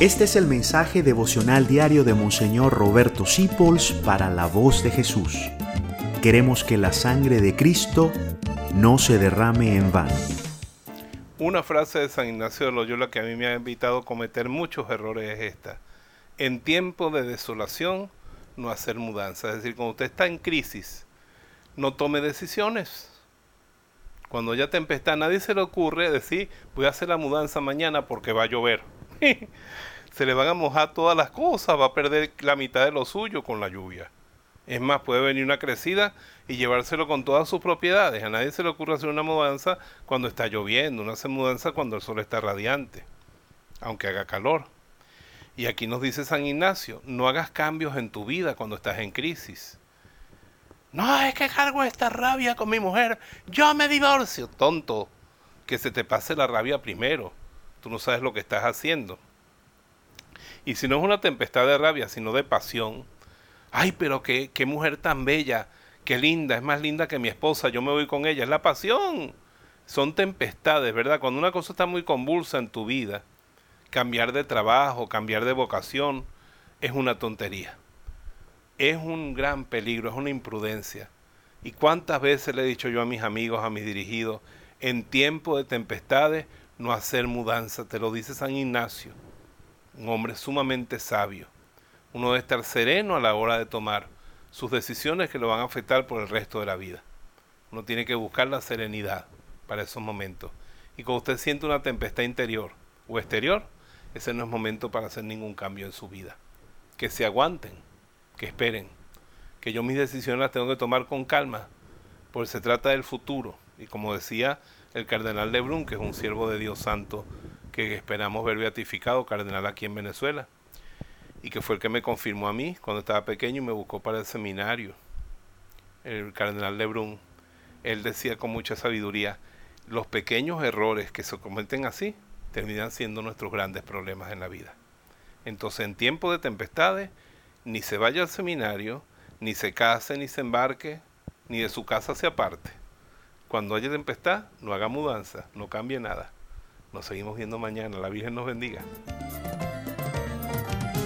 Este es el mensaje devocional diario de Monseñor Roberto Sipols para la voz de Jesús. Queremos que la sangre de Cristo no se derrame en vano. Una frase de San Ignacio de Loyola que a mí me ha invitado a cometer muchos errores es esta. En tiempo de desolación, no hacer mudanzas. Es decir, cuando usted está en crisis, no tome decisiones. Cuando haya tempestad, nadie se le ocurre decir, voy a hacer la mudanza mañana porque va a llover. se le van a mojar todas las cosas, va a perder la mitad de lo suyo con la lluvia. Es más, puede venir una crecida y llevárselo con todas sus propiedades. A nadie se le ocurre hacer una mudanza cuando está lloviendo, una mudanza cuando el sol está radiante, aunque haga calor. Y aquí nos dice San Ignacio, no hagas cambios en tu vida cuando estás en crisis. No, es que cargo esta rabia con mi mujer, yo me divorcio. Tonto, que se te pase la rabia primero. Tú no sabes lo que estás haciendo. Y si no es una tempestad de rabia, sino de pasión, ay, pero qué, mujer tan bella, qué linda, es más linda que mi esposa, yo me voy con ella, es la pasión. Son tempestades, ¿verdad? Cuando una cosa está muy convulsa en tu vida, cambiar de trabajo, cambiar de vocación, es una tontería. Es un gran peligro, es una imprudencia. ¿Y cuántas veces le he dicho yo a mis amigos, a mis dirigidos, en tiempo de tempestades, no hacer mudanza? Te lo dice San Ignacio, un hombre sumamente sabio. Uno debe estar sereno a la hora de tomar sus decisiones que lo van a afectar por el resto de la vida. Uno tiene que buscar la serenidad para esos momentos. Y cuando usted siente una tempestad interior o exterior, ese no es momento para hacer ningún cambio en su vida. Que se aguanten, que esperen, que yo mis decisiones las tengo que tomar con calma, porque se trata del futuro. Y como decía el cardenal Lebrun, que es un siervo de Dios Santo, que esperamos ver beatificado, cardenal aquí en Venezuela, y que fue el que me confirmó a mí cuando estaba pequeño y me buscó para el seminario, el cardenal Lebrun. Él decía con mucha sabiduría, los pequeños errores que se cometen así terminan siendo nuestros grandes problemas en la vida. Entonces, en tiempo de tempestades, ni se vaya al seminario, ni se case, ni se embarque, ni de su casa se aparte. Cuando haya tempestad, no haga mudanza, no cambie nada. Nos seguimos viendo mañana. La Virgen nos bendiga.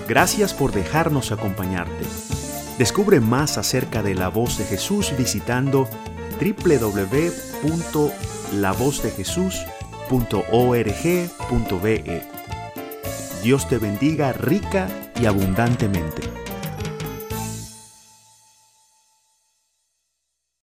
Gracias por dejarnos acompañarte. Descubre más acerca de la voz de Jesús visitando www.lavozdejesús.org.be. Dios te bendiga rica y abundantemente.